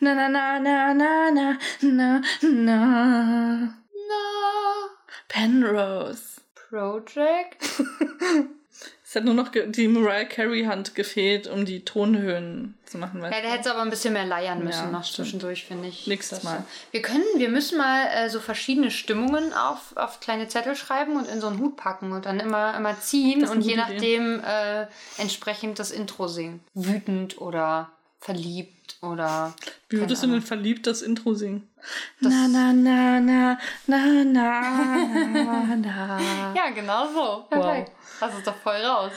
Na na na na na na na na. Na. Penrose. Project? Es hat nur noch die Mariah Carey Hand gefehlt, um die Tonhöhen zu machen. Ja, der du? hätte aber ein bisschen mehr leiern müssen Ja, noch stimmt. zwischendurch, finde ich. Nächstes Mal. Wir können, wir müssen mal äh, so verschiedene Stimmungen auf, auf kleine Zettel schreiben und in so einen Hut packen und dann immer, immer ziehen und je nachdem äh, entsprechend das Intro singen. Wütend oder verliebt oder. Wie würdest du denn verliebt das Intro singen? Das- na na na na na na na. Ja, genau so. Perfekt. Das ist doch voll raus.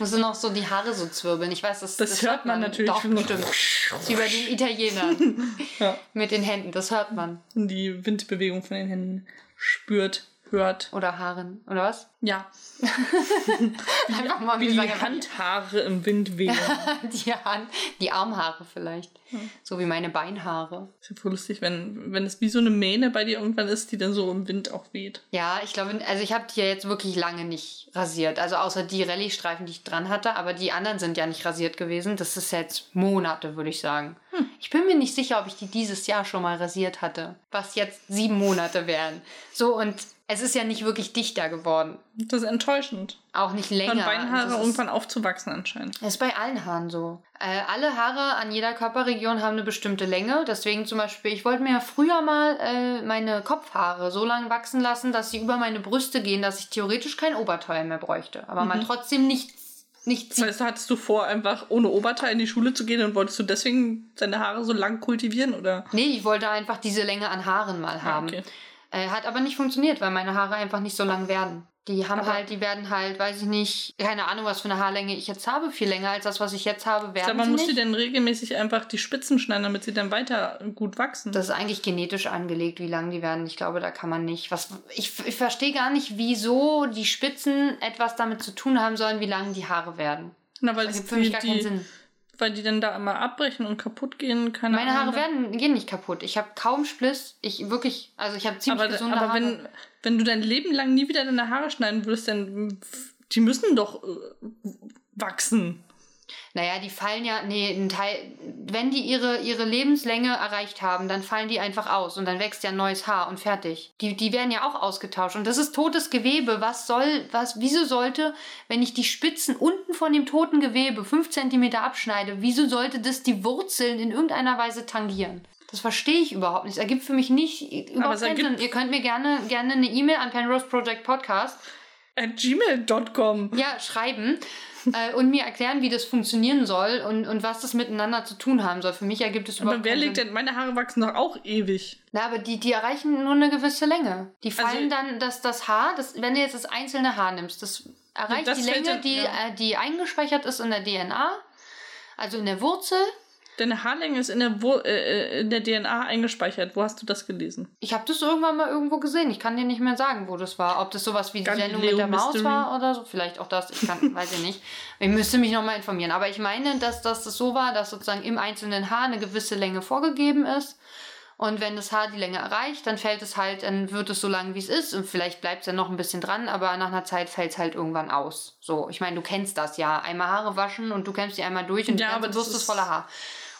Musst du noch so die Haare so zwirbeln. Ich weiß, das, Das, hört man natürlich. Doch, man- bestimmt. Das wie bei den Italienern. Ja. Mit den Händen, das hört man. Die Windbewegung von den Händen spürt, hört. Oder Haaren. Oder was? Ja, Einfach mal wie die sagen Handhaare im Wind wehen. die, Hand, die Armhaare vielleicht. So wie meine Beinhaare. ist ja voll lustig, wenn, wenn es wie so eine Mähne bei dir irgendwann ist, die dann so im Wind auch weht. Ja, ich glaube, also ich habe die ja jetzt wirklich lange nicht rasiert. Also außer die Rallye-Streifen, die ich dran hatte. Aber die anderen sind ja nicht rasiert gewesen. Das ist jetzt Monate, würde ich sagen. Ich bin mir nicht sicher, ob ich die dieses Jahr schon mal rasiert hatte. Was jetzt sieben Monate wären. So, und es ist ja nicht wirklich dichter geworden. Das ist enttäuschend. Auch nicht länger. Dann Beinhaare irgendwann aufzuwachsen anscheinend. Das ist bei allen Haaren so. Äh, alle Haare an jeder Körperregion haben eine bestimmte Länge. Deswegen zum Beispiel, ich wollte mir ja früher mal äh, meine Kopfhaare so lang wachsen lassen, dass sie über meine Brüste gehen, dass ich theoretisch kein Oberteil mehr bräuchte. Aber man trotzdem nichts, nichts Das heißt, hattest du vor, einfach ohne Oberteil in die Schule zu gehen und wolltest du deswegen deine Haare so lang kultivieren, oder? Nee, ich wollte einfach diese Länge an Haaren mal haben. okay. Äh, hat aber nicht funktioniert, weil meine Haare einfach nicht so lang werden. Die haben Aber- halt, die werden halt, weiß ich nicht, keine Ahnung, was für eine Haarlänge ich jetzt habe. Viel länger als das, was ich jetzt habe, werden glaube, man sie muss die dann regelmäßig einfach die Spitzen schneiden, damit sie dann weiter gut wachsen. Das ist eigentlich genetisch angelegt, wie lang die werden. Ich glaube, da kann man nicht. Was ich, ich verstehe gar nicht, wieso die Spitzen etwas damit zu tun haben sollen, wie lang die Haare werden. Na, weil Das gibt für mich gar keinen Sinn. Weil die dann da immer abbrechen und kaputt gehen. Keine Meine. Haare werden, gehen nicht kaputt. Ich habe kaum Spliss. Ich wirklich, also ich habe ziemlich aber, gesunde aber Haare. wenn, wenn du dein Leben lang nie wieder deine Haare schneiden würdest, dann die müssen doch äh, wachsen. Naja, die fallen ja, nee, ein Teil, wenn die ihre, ihre Lebenslänge erreicht haben, dann fallen die einfach aus und dann wächst ja ein neues Haar und fertig. Die, die werden ja auch ausgetauscht und das ist totes Gewebe. Was soll, was, wieso sollte, wenn ich die Spitzen unten von dem toten Gewebe fünf Zentimeter abschneide, wieso sollte das die Wurzeln in irgendeiner Weise tangieren? Das verstehe ich überhaupt nicht. Es ergibt für mich nicht, überhaupt es keinen ergibt- Sinn. Ihr könnt mir gerne, gerne eine E-Mail an Penrose Project Podcast At gmail.com. ja, schreiben äh, und mir erklären, wie das funktionieren soll und, und was das miteinander zu tun haben soll. Für mich ergibt es überhaupt Aber wer legt denn, meine Haare wachsen doch auch ewig. Na, aber die, die erreichen nur eine gewisse Länge. Die Also- fallen dann, dass das Haar, das, wenn du jetzt das einzelne Haar nimmst, das erreicht das die Länge, dann- die, ja. äh, die eingespeichert ist in der DNA, also in der Wurzel. Deine Haarlänge ist in der, Wo äh, äh, in der DNA eingespeichert. Wo hast du das gelesen? Ich habe das irgendwann mal irgendwo gesehen. Ich kann dir nicht mehr sagen, wo das war. Ob das sowas wie die Sendung mit der Maus Mystery. war oder so. Vielleicht auch das. Ich kann, weiß ich nicht. Ich müsste mich nochmal informieren. Aber ich meine, dass, dass das so war, dass sozusagen im einzelnen Haar eine gewisse Länge vorgegeben ist. Und wenn das Haar die Länge erreicht, dann fällt es halt, dann wird es so lang, wie es ist. Und vielleicht bleibt es dann noch ein bisschen dran, aber nach einer Zeit fällt es halt irgendwann aus. So, ich meine, du kennst das ja. Einmal Haare waschen und du kämpfst die einmal durch und Ja, die aber das ist ist- voller Haar.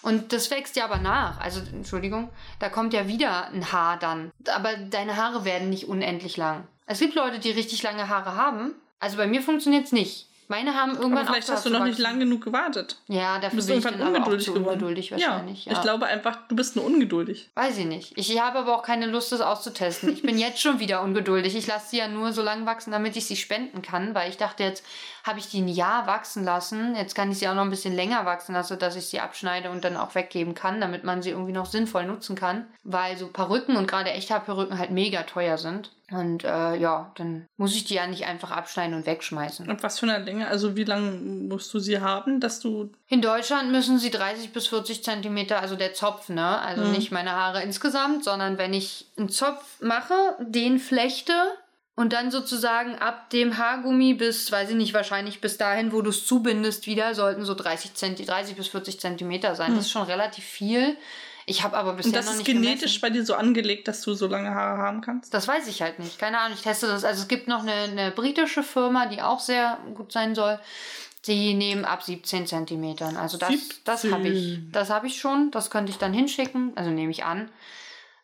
Und das wächst ja aber nach. Also, Entschuldigung, da kommt ja wieder ein Haar dann. Aber deine Haare werden nicht unendlich lang. Es gibt Leute, die richtig lange Haare haben. Also bei mir funktioniert es nicht. Meine haben irgendwann Aber vielleicht hast du noch nicht lang genug gewartet. Ja, dafür bist bin ich irgendwann dann aber auch ungeduldig zu geworden. ungeduldig wahrscheinlich. ja, Ja, ich glaube einfach, du bist nur ungeduldig. Weiß ich nicht. Ich habe aber auch keine Lust, das auszutesten. Ich bin jetzt schon wieder ungeduldig. Ich lasse sie ja nur so lang wachsen, damit ich sie spenden kann, weil ich dachte, jetzt habe ich die ein Jahr wachsen lassen. Jetzt kann ich sie auch noch ein bisschen länger wachsen lassen, dass ich sie abschneide und dann auch weggeben kann, damit man sie irgendwie noch sinnvoll nutzen kann. Weil so Perücken und gerade Echthaarperücken halt mega teuer sind. Und äh, ja, dann muss ich die ja nicht einfach abschneiden und wegschmeißen. Und was für eine Länge, also wie lang musst du sie haben, dass du. In Deutschland müssen sie 30 bis 40 Zentimeter, also der Zopf, ne? Also Mhm. nicht meine Haare insgesamt, sondern wenn ich einen Zopf mache, den flechte und dann sozusagen ab dem Haargummi bis, weiß ich nicht, wahrscheinlich bis dahin, wo du es zubindest, wieder, sollten so 30, Zenti 30 bis 40 Zentimeter sein. Das ist schon relativ viel. Ich habe aber bisher Und das noch ist nicht genetisch gemessen. bei dir so angelegt, dass du so lange Haare haben kannst? Das weiß ich halt nicht. Keine Ahnung, ich teste das. Also es gibt noch eine, eine britische Firma, die auch sehr gut sein soll. Die nehmen ab 17 Zentimetern. Also das, das habe ich. 17. Das habe ich schon. Das könnte ich dann hinschicken. Also nehme ich an.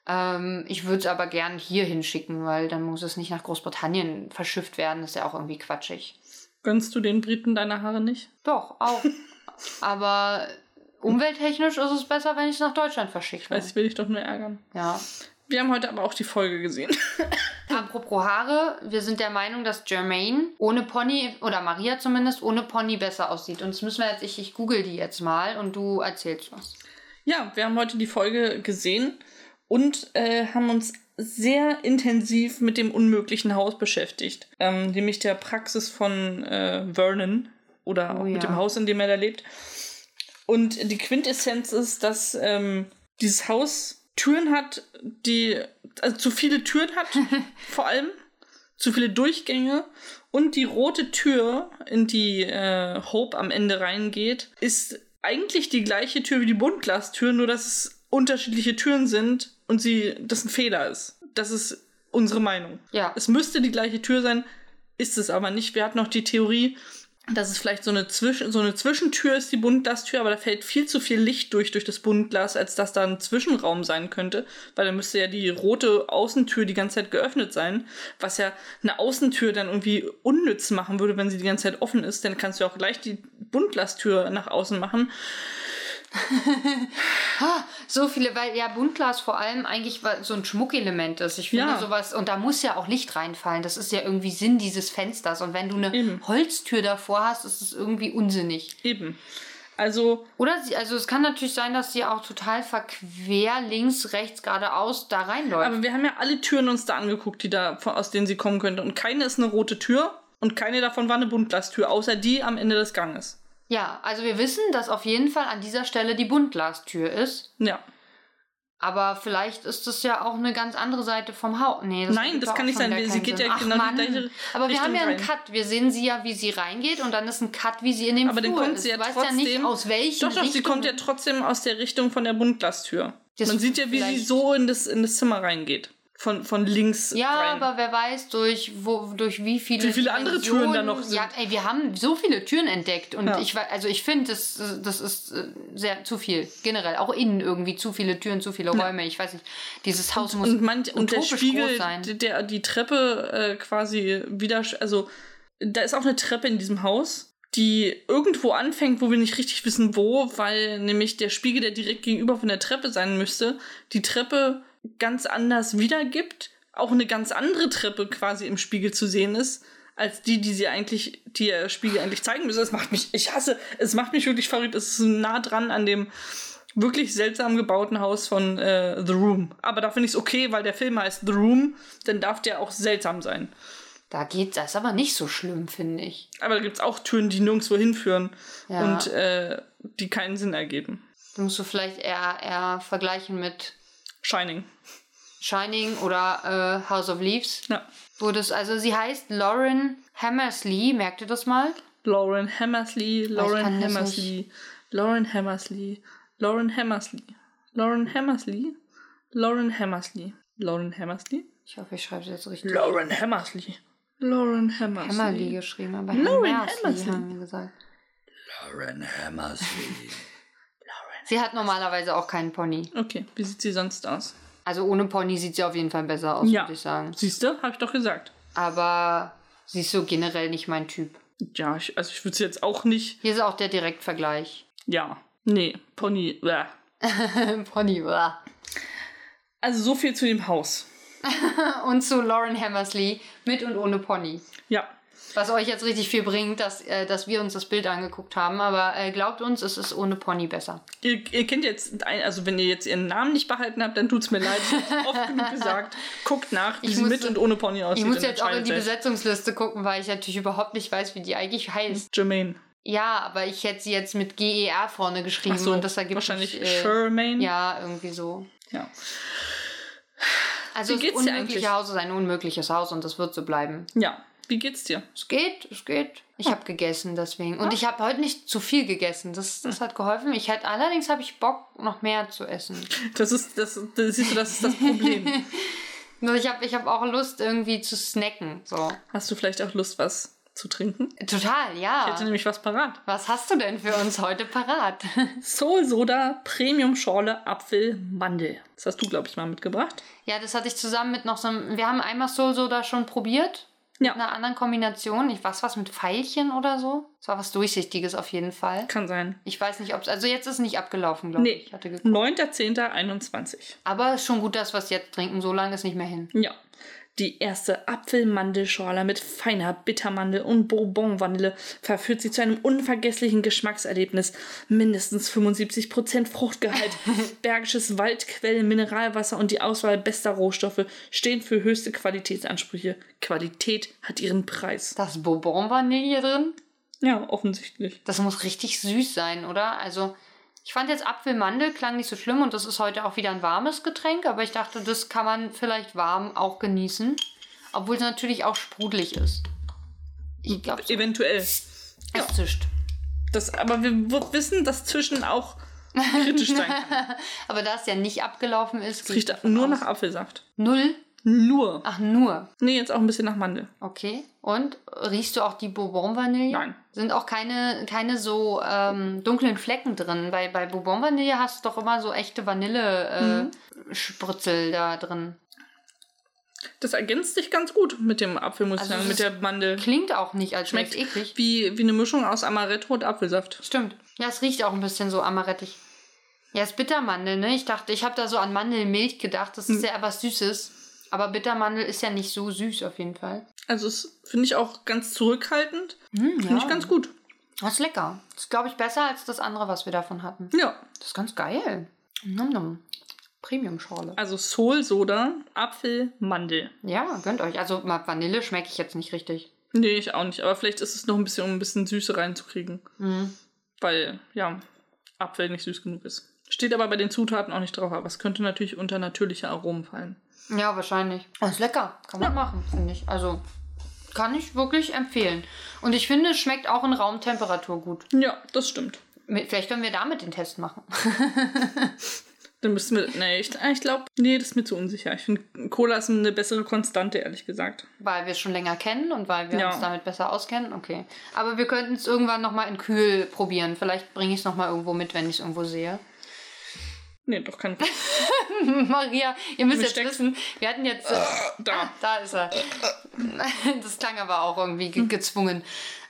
Ähm, ich würde es aber gern hier hinschicken, weil dann muss es nicht nach Großbritannien verschifft werden. Das ist ja auch irgendwie quatschig. Gönnst du den Briten deine Haare nicht? Doch, auch. aber umwelttechnisch ist es besser, wenn ich es nach Deutschland verschicke. Ich weiß, ich will dich doch nur ärgern. Ja. Wir haben heute aber auch die Folge gesehen. Apropos Haare, wir sind der Meinung, dass Jermaine ohne Pony, oder Maria zumindest, ohne Pony besser aussieht. Und das müssen wir jetzt, ich, ich google die jetzt mal und du erzählst was. Ja, wir haben heute die Folge gesehen und äh, haben uns sehr intensiv mit dem unmöglichen Haus beschäftigt. Ähm, nämlich der Praxis von äh, Vernon oder Oh auch mit ja. dem Haus, in dem er da lebt. Und die Quintessenz ist, dass ähm, dieses Haus Türen hat, die also zu viele Türen hat, vor allem zu viele Durchgänge und die rote Tür, in die äh, Hope am Ende reingeht, ist eigentlich die gleiche Tür wie die Buntglastür, nur dass es unterschiedliche Türen sind und sie das ein Fehler ist. Das ist unsere Meinung. Ja. Es müsste die gleiche Tür sein, ist es aber nicht. Wir hatten noch die Theorie, dass es vielleicht so eine, Zwischen so eine Zwischentür ist, die Buntglastür, aber da fällt viel zu viel Licht durch, durch das Buntglas, als dass da ein Zwischenraum sein könnte, weil dann müsste ja die rote Außentür die ganze Zeit geöffnet sein, was ja eine Außentür dann irgendwie unnütz machen würde, wenn sie die ganze Zeit offen ist, dann kannst du auch gleich die Buntglastür nach außen machen. So viele, weil ja Buntglas vor allem eigentlich so ein Schmuckelement ist. Ich finde Ja. sowas, und da muss ja auch Licht reinfallen. Das ist ja irgendwie Sinn dieses Fensters. Und wenn du eine Eben. Holztür davor hast, ist es irgendwie unsinnig. Eben. Also, Oder sie, also es kann natürlich sein, dass sie auch total verquer links, rechts, geradeaus da reinläuft. aber wir haben ja alle Türen uns da angeguckt, die da, aus denen sie kommen könnte. Und keine ist eine rote Tür und keine davon war eine Buntglastür, außer die am Ende des Ganges. Ja, also wir wissen, dass auf jeden Fall an dieser Stelle die Buntglastür ist. Ja. Aber vielleicht ist das ja auch eine ganz andere Seite vom Haus. Nee, das Nein, das kann nicht sein. Sie geht Sinn. ja Ach, genau die Mann. gleiche Aber wir Richtung haben ja einen rein. Cut. Wir sehen sie ja, wie sie reingeht und dann ist ein Cut, wie sie in den Aber dann Flur kommt ist. sie ja du weißt trotzdem. ja nicht, aus welchen Doch, doch, sie Richtungen- kommt ja trotzdem aus der Richtung von der Buntglastür. Man sieht ja, wie sie so in das, in das Zimmer reingeht. Von, von links Ja, rein. aber wer weiß, durch, wo, durch wie viele. Wie viele andere Türen da noch sind. Ja, ey, wir haben so viele Türen entdeckt. Und Ja. ich also ich finde, das, das ist äh, sehr zu viel. Generell. Auch innen irgendwie zu viele Türen, zu viele Räume. Ich weiß nicht. Dieses Haus muss und, manch, und der Spiegel, der die Treppe äh, quasi wieder, also da ist auch eine Treppe in diesem Haus, die irgendwo anfängt, wo wir nicht richtig wissen, wo, weil nämlich der Spiegel, der direkt gegenüber von der Treppe sein müsste, die Treppe ganz anders wiedergibt, auch eine ganz andere Treppe quasi im Spiegel zu sehen ist, als die, die sie eigentlich, die der Spiegel eigentlich zeigen müsste. Es macht mich, ich hasse, es macht mich wirklich verrückt. Es ist so nah dran an dem wirklich seltsam gebauten Haus von äh, The Room. Aber da finde ich es okay, weil der Film heißt The Room, dann darf der auch seltsam sein. Da geht das ist aber nicht so schlimm, finde ich. Aber da gibt es auch Türen, die nirgendwo hinführen Ja. und äh, die keinen Sinn ergeben. Du musst du vielleicht eher, eher vergleichen mit Shining. Shining oder äh, House of Leaves. Ja. Wo das, also sie heißt Lauren Hammersley, merkt ihr das mal? Lauren Hammersley, Lauren Hammersley, Lauren Hammersley, Lauren Hammersley, Lauren Hammersley, Lauren Hammersley, Lauren Hammersley, Ich hoffe, ich schreibe es jetzt richtig. Lauren Hammersley, Lauren Hammersley. Hammerly geschrieben, aber Lauren Hammersley Hammersley. haben wir gesagt. Lauren Hammersley. Sie hat normalerweise auch keinen Pony. Okay, wie sieht sie sonst aus? Also ohne Pony sieht sie auf jeden Fall besser aus, Ja. würde ich sagen. Siehst du, habe ich doch gesagt. Aber sie ist so generell nicht mein Typ. Ja, ich, also ich würde sie jetzt auch nicht. Hier ist auch der Direktvergleich. Ja, nee, Pony. Bäh. Pony, uah. Also so viel zu dem Haus. Und zu Lauren Hammersley mit und ohne Pony. Ja, Was euch jetzt richtig viel bringt, dass, äh, dass wir uns das Bild angeguckt haben. Aber äh, glaubt uns, es ist ohne Pony besser. ihr, ihr kennt jetzt, ein, also wenn ihr jetzt ihren Namen nicht behalten habt, dann tut's mir leid. Ich hab's oft genug gesagt. Guckt nach, wie Ich sie muss- mit und ohne Pony aussieht. Ich muss jetzt auch in die. Besetzungsliste gucken, weil ich natürlich überhaupt nicht weiß, wie die eigentlich heißt. Jermaine. Ja, aber ich hätte sie jetzt mit GER vorne geschrieben so, und das ergibt wahrscheinlich nicht, äh, Shermaine. Ja, irgendwie so. ja. Also Wie das geht's dir unmögliche eigentlich? Haus ist ein unmögliches Haus und das wird so bleiben. Ja. Wie geht's dir? Es geht, es geht. Ich habe gegessen deswegen. Und ich habe heute nicht zu viel gegessen. Das, das hat geholfen. Ich hätte, allerdings habe ich Bock, noch mehr zu essen. Das ist, das, das siehst du, das ist das Problem. Ich habe ich hab auch Lust, irgendwie zu snacken. So. Hast du vielleicht auch Lust, was zu trinken. Total, Ich ja. hätte nämlich was parat. Was hast du denn für uns heute parat? Soul Soda Premium Schorle Apfel Mandel. Das hast du, glaube ich, mal mitgebracht. ja, das hatte ich zusammen mit noch so einem. Wir haben einmal Soul Soda schon probiert. Ja. Mit einer anderen Kombination. Ich weiß was mit Pfeilchen oder so. Es war was Durchsichtiges auf jeden Fall. Kann sein. Ich weiß nicht, ob es. Also jetzt ist es nicht abgelaufen, glaube Nee. ich. Geguckt. 9.10.21. Aber ist schon gut, dass wir es jetzt trinken. So lange ist nicht mehr hin. Ja. Die erste Apfelmandelschorle mit feiner Bittermandel und Bourbon-Vanille verführt sie zu einem unvergesslichen Geschmackserlebnis. Mindestens 75% Fruchtgehalt, bergisches Waldquell, Mineralwasser und die Auswahl bester Rohstoffe stehen für höchste Qualitätsansprüche. Qualität hat ihren Preis. Da ist Bourbon-Vanille drin. Ja, offensichtlich. Das muss richtig süß sein, oder? Also, ich fand jetzt Apfelmandel klang nicht so schlimm und das ist heute auch wieder ein warmes Getränk, aber ich dachte, das kann man vielleicht warm auch genießen. Obwohl es natürlich auch sprudelig ist. Ich glaube, Eventuell. es zischt. Das, aber wir wissen, dass zwischen auch kritisch sein kann. Aber da es ja nicht abgelaufen ist, Es riecht nur aus. nach Apfelsaft. Null? Nur. Ach, nur. Nee, jetzt auch ein bisschen nach Mandel. Okay. Und riechst du auch die Bourbon-Vanille? Nein. Sind auch keine, keine so ähm, dunklen Flecken drin. Bei, bei Bourbon-Vanille hast du doch immer so echte Vanille-Spritzel da drin. Das ergänzt sich ganz gut mit dem Apfel, muss Also ich sagen, es mit der Mandel. Klingt auch nicht, als Schmeckt eklig. wie, wie eine Mischung aus Amaretto und Apfelsaft. Stimmt. Ja, es riecht auch ein bisschen so amarettig. Ja, es ist Bittermandel, ne? Ich dachte, ich habe da so an Mandelmilch gedacht. Das ist ja was Süßes. Aber Bittermandel ist ja nicht so süß auf jeden Fall. Also es finde ich auch ganz zurückhaltend. Hm, Finde ich ganz gut. Das ist lecker. Das ist, glaube ich, besser als das andere, was wir davon hatten. Ja. Das ist ganz geil. Nom nom. Premium-Schorle. Also Soul Soda, Apfel, Mandel. Ja, gönnt euch. Also mal Vanille schmecke ich jetzt nicht richtig. Nee, ich auch nicht. Aber vielleicht ist es noch ein bisschen, um ein bisschen Süße reinzukriegen. Mhm. Weil, ja, Apfel nicht süß genug ist. Steht aber bei den Zutaten auch nicht drauf. Aber es könnte natürlich unter natürliche Aromen fallen. Ja, wahrscheinlich. Oh, ist lecker. Kann man machen, finde ich. Also kann ich wirklich empfehlen. Und ich finde, es schmeckt auch in Raumtemperatur gut. Ja, das stimmt. Vielleicht können wir damit den Test machen. Dann müssen wir. Nee, ich, ich glaube, nee, das ist mir zu unsicher. Ich finde, Cola ist eine bessere Konstante, ehrlich gesagt. Weil wir es schon länger kennen und weil wir Ja. uns damit besser auskennen. Okay. Aber wir könnten es irgendwann nochmal in kühl probieren. Vielleicht bringe ich es nochmal irgendwo mit, wenn ich es irgendwo sehe. Nee, doch kein. Maria, ihr müsst jetzt wissen, wir hatten jetzt. Äh, Da. da ist er. Das klang aber auch irgendwie ge gezwungen.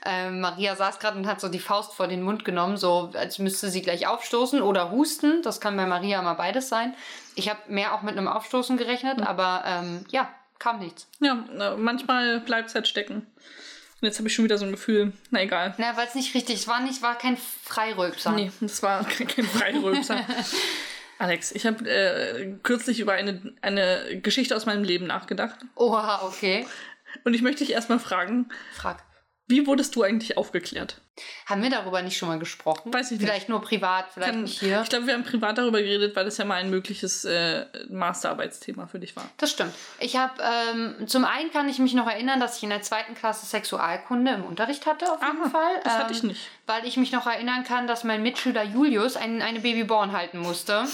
Ähm, Maria saß gerade und hat so die Faust vor den Mund genommen, so als müsste sie gleich aufstoßen oder husten. Das kann bei Maria mal beides sein. Ich habe mehr auch mit einem Aufstoßen gerechnet, aber ähm, ja, kam nichts. Ja, äh, manchmal bleibt es halt stecken. Und jetzt habe ich schon wieder so ein Gefühl, na egal. Na, weil es nicht richtig, es war nicht, war kein Freirülpser. Nee, das war kein Freirülpser. Alex, ich habe äh, kürzlich über eine, eine Geschichte aus meinem Leben nachgedacht. Oha, okay. Und ich möchte dich erstmal fragen, Frag. Wie wurdest du eigentlich aufgeklärt? Haben wir darüber nicht schon mal gesprochen? Weiß ich nicht. Vielleicht nur privat, vielleicht Kann- nicht hier. Ich glaube, wir haben privat darüber geredet, weil das ja mal ein mögliches äh, Masterarbeitsthema für dich war. Das stimmt. Ich habe, ähm, zum einen kann ich mich noch erinnern, dass ich in der zweiten Klasse Sexualkunde im Unterricht hatte, auf jeden Aha, Fall. das hatte Ähm, ich nicht. Weil ich mich noch erinnern kann, dass mein Mitschüler Julius ein, eine Babyborn halten musste.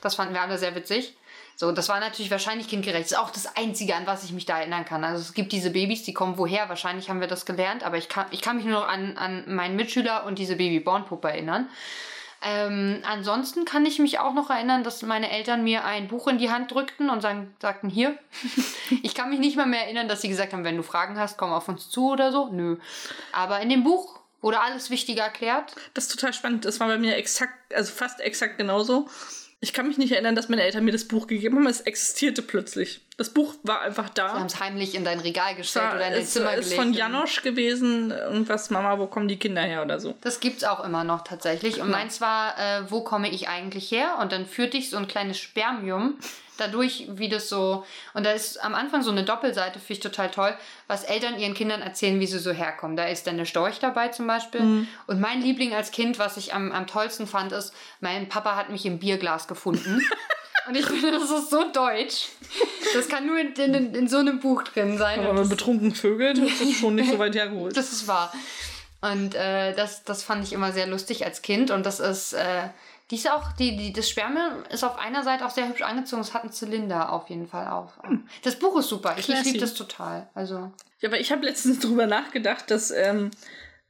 Das fanden wir alle sehr witzig. So, das war natürlich wahrscheinlich kindgerecht. Das ist auch das Einzige, an was ich mich da erinnern kann. Also es gibt diese Babys, die kommen woher. Wahrscheinlich haben wir das gelernt, aber ich kann, ich kann mich nur noch an, an meinen Mitschüler und diese Babyborn-Puppe erinnern. Ähm, ansonsten kann ich mich auch noch erinnern, dass meine Eltern mir ein Buch in die Hand drückten und sagen, sagten, hier. ich kann mich nicht mal mehr erinnern, dass sie gesagt haben, wenn du Fragen hast, komm auf uns zu oder so. Nö. Aber in dem Buch wurde alles Wichtige erklärt. Das ist total spannend. Das war bei mir exakt, also fast exakt genauso. Ich kann mich nicht erinnern, dass meine Eltern mir das Buch gegeben haben. Es existierte plötzlich. Das Buch war einfach Sie haben da. es heimlich in dein Regal Es gestellt war, oder in dein es, Zimmer ist gelegt. von Janosch gewesen. Irgendwas, Mama, wo kommen die Kinder her oder so. Das gibt's auch immer noch tatsächlich. Und meins war, äh, wo komme ich eigentlich her? Und dann führte ich so ein kleines Spermium dadurch, wie das so. Und da ist am Anfang so eine Doppelseite, finde ich total toll, was Eltern ihren Kindern erzählen, wie sie so herkommen. Da ist dann der Storch dabei zum Beispiel. Und mein Liebling als Kind, was ich am, am tollsten fand, ist, mein Papa hat mich im Bierglas gefunden. Und ich finde, das ist so deutsch. Das kann nur in, in, in so einem Buch drin sein. Aber Und man das- betrunken vögelt, das ist schon nicht so weit hergeholt. das ist wahr. Und äh, das, das fand ich immer sehr lustig als Kind. Und das ist äh, Die ist auch, die, die, das Spermium ist auf einer Seite auch sehr hübsch angezogen. Es hat einen Zylinder auf jeden Fall auf. Das Buch ist super. Ich Classy. liebe das total. Also. Ja, aber ich habe letztens drüber nachgedacht, dass ähm,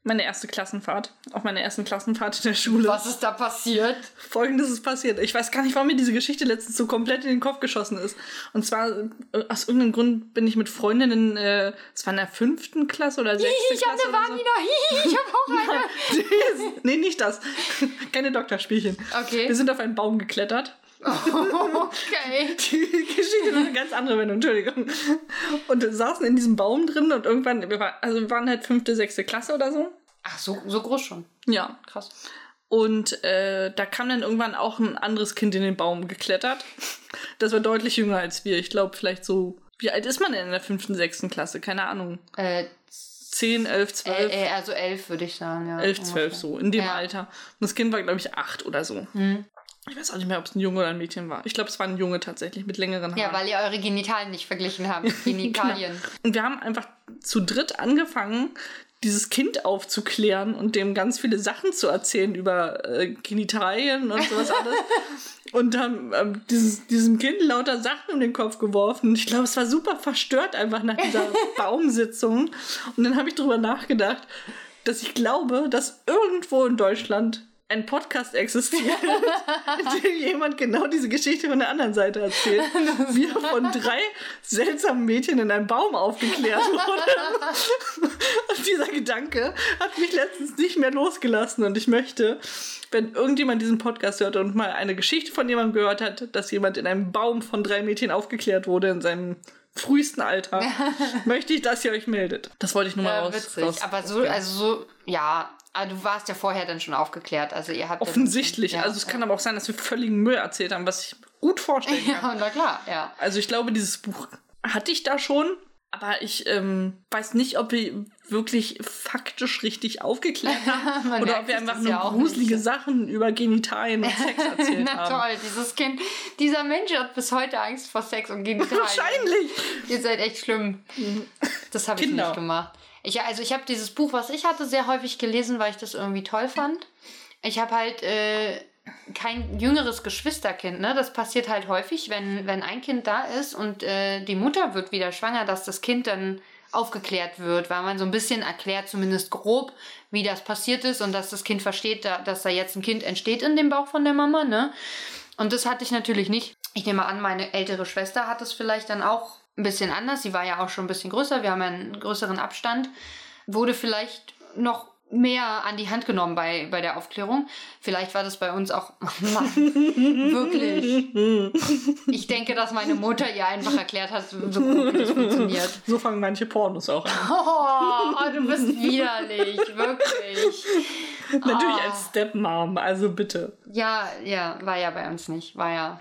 meine erste Klassenfahrt, auf meiner ersten Klassenfahrt in der Schule, Was ist da passiert? folgendes ist passiert. Ich weiß gar nicht, warum mir diese Geschichte letztens so komplett in den Kopf geschossen ist. Und zwar, äh, aus irgendeinem Grund bin ich mit Freundinnen, äh, es war in der fünften Klasse oder sechsten Ich habe Klasse. eine oder so. Vagina. Ich habe auch eine. nee, nicht das. Keine Doktorspielchen. Okay. Wir sind auf einen Baum geklettert. Okay. Die Geschichte ist eine ganz andere Wendung, Entschuldigung. Und saßen in diesem Baum drin und irgendwann, wir, war, also wir waren halt fünfte, sechste Klasse oder so. Ach, so, so groß schon. Ja. Krass. Und äh, da kam dann irgendwann auch ein anderes Kind in den Baum geklettert. Das war deutlich jünger als wir. Ich glaube, vielleicht so. Wie alt ist man denn in der fünften, sechsten Klasse? Keine Ahnung. Äh, 10, 11, äh, 12, äh, also elf würde ich sagen, ja. 11, 12 so. In dem Ja. Alter. Und das Kind war, glaube ich, acht oder so. Hm. Ich weiß auch nicht mehr, ob es ein Junge oder ein Mädchen war. Ich glaube, es war ein Junge tatsächlich mit längeren Haaren. Ja, weil ihr eure Genitalien nicht verglichen habt. Genitalien. Und wir haben einfach zu dritt angefangen, dieses Kind aufzuklären und dem ganz viele Sachen zu erzählen über äh, Genitalien und sowas alles. und haben ähm, dieses, diesem Kind lauter Sachen um den Kopf geworfen. Und ich glaube, es war super verstört einfach nach dieser Baumsitzung. Und dann habe ich darüber nachgedacht, dass ich glaube, dass irgendwo in Deutschland ein Podcast existiert, in dem jemand genau diese Geschichte von der anderen Seite erzählt. Wie er von drei seltsamen Mädchen in einem Baum aufgeklärt wurde. Und dieser Gedanke hat mich letztens nicht mehr losgelassen. Und ich möchte, wenn irgendjemand diesen Podcast hört und mal eine Geschichte von jemandem gehört hat, dass jemand in einem Baum von drei Mädchen aufgeklärt wurde in seinem frühesten Alter, möchte ich, dass ihr euch meldet. Das wollte ich nur mal Ja, witzig. raus aber so, also so, ja. Aber du warst ja vorher dann schon aufgeklärt. Also ihr habt. Offensichtlich. schon- ja, also es ja. kann aber auch sein, dass wir völligen Müll erzählt haben, was ich gut vorstellen kann. Ja, na klar, ja. Also ich glaube, dieses Buch hatte ich da schon, aber ich ähm, weiß nicht, ob wir wirklich faktisch richtig aufgeklärt haben oder ob wir einfach nur ja auch gruselige nicht. Sachen über Genitalien und Sex erzählt Na haben. toll, dieses Kind, dieser Mensch hat bis heute Angst vor Sex und Genitalien. Wahrscheinlich. Ihr seid echt schlimm. Das habe ich nicht gemacht. Ich, also ich habe dieses Buch, was ich hatte, sehr häufig gelesen, weil ich das irgendwie toll fand. Ich habe halt äh, kein jüngeres Geschwisterkind. Ne? Das passiert halt häufig, wenn, wenn ein Kind da ist und äh, die Mutter wird wieder schwanger, dass das Kind dann aufgeklärt wird, weil man so ein bisschen erklärt, zumindest grob, wie das passiert ist und dass das Kind versteht, da, dass da jetzt ein Kind entsteht in dem Bauch von der Mama. Ne? Und das hatte ich natürlich nicht. Ich nehme an, meine ältere Schwester hat es vielleicht dann auch ein bisschen anders. Sie war ja auch schon ein bisschen größer. Wir haben einen größeren Abstand. Wurde vielleicht noch mehr an die Hand genommen bei, bei der Aufklärung. Vielleicht war das bei uns auch. Mann, wirklich. Ich denke, dass meine Mutter ihr einfach erklärt hat, so gut wie das funktioniert. So fangen manche Pornos auch an. Oh, oh, du bist widerlich, wirklich. Natürlich Ah. als Stepmom, also bitte. Ja, ja, war ja bei uns nicht. War ja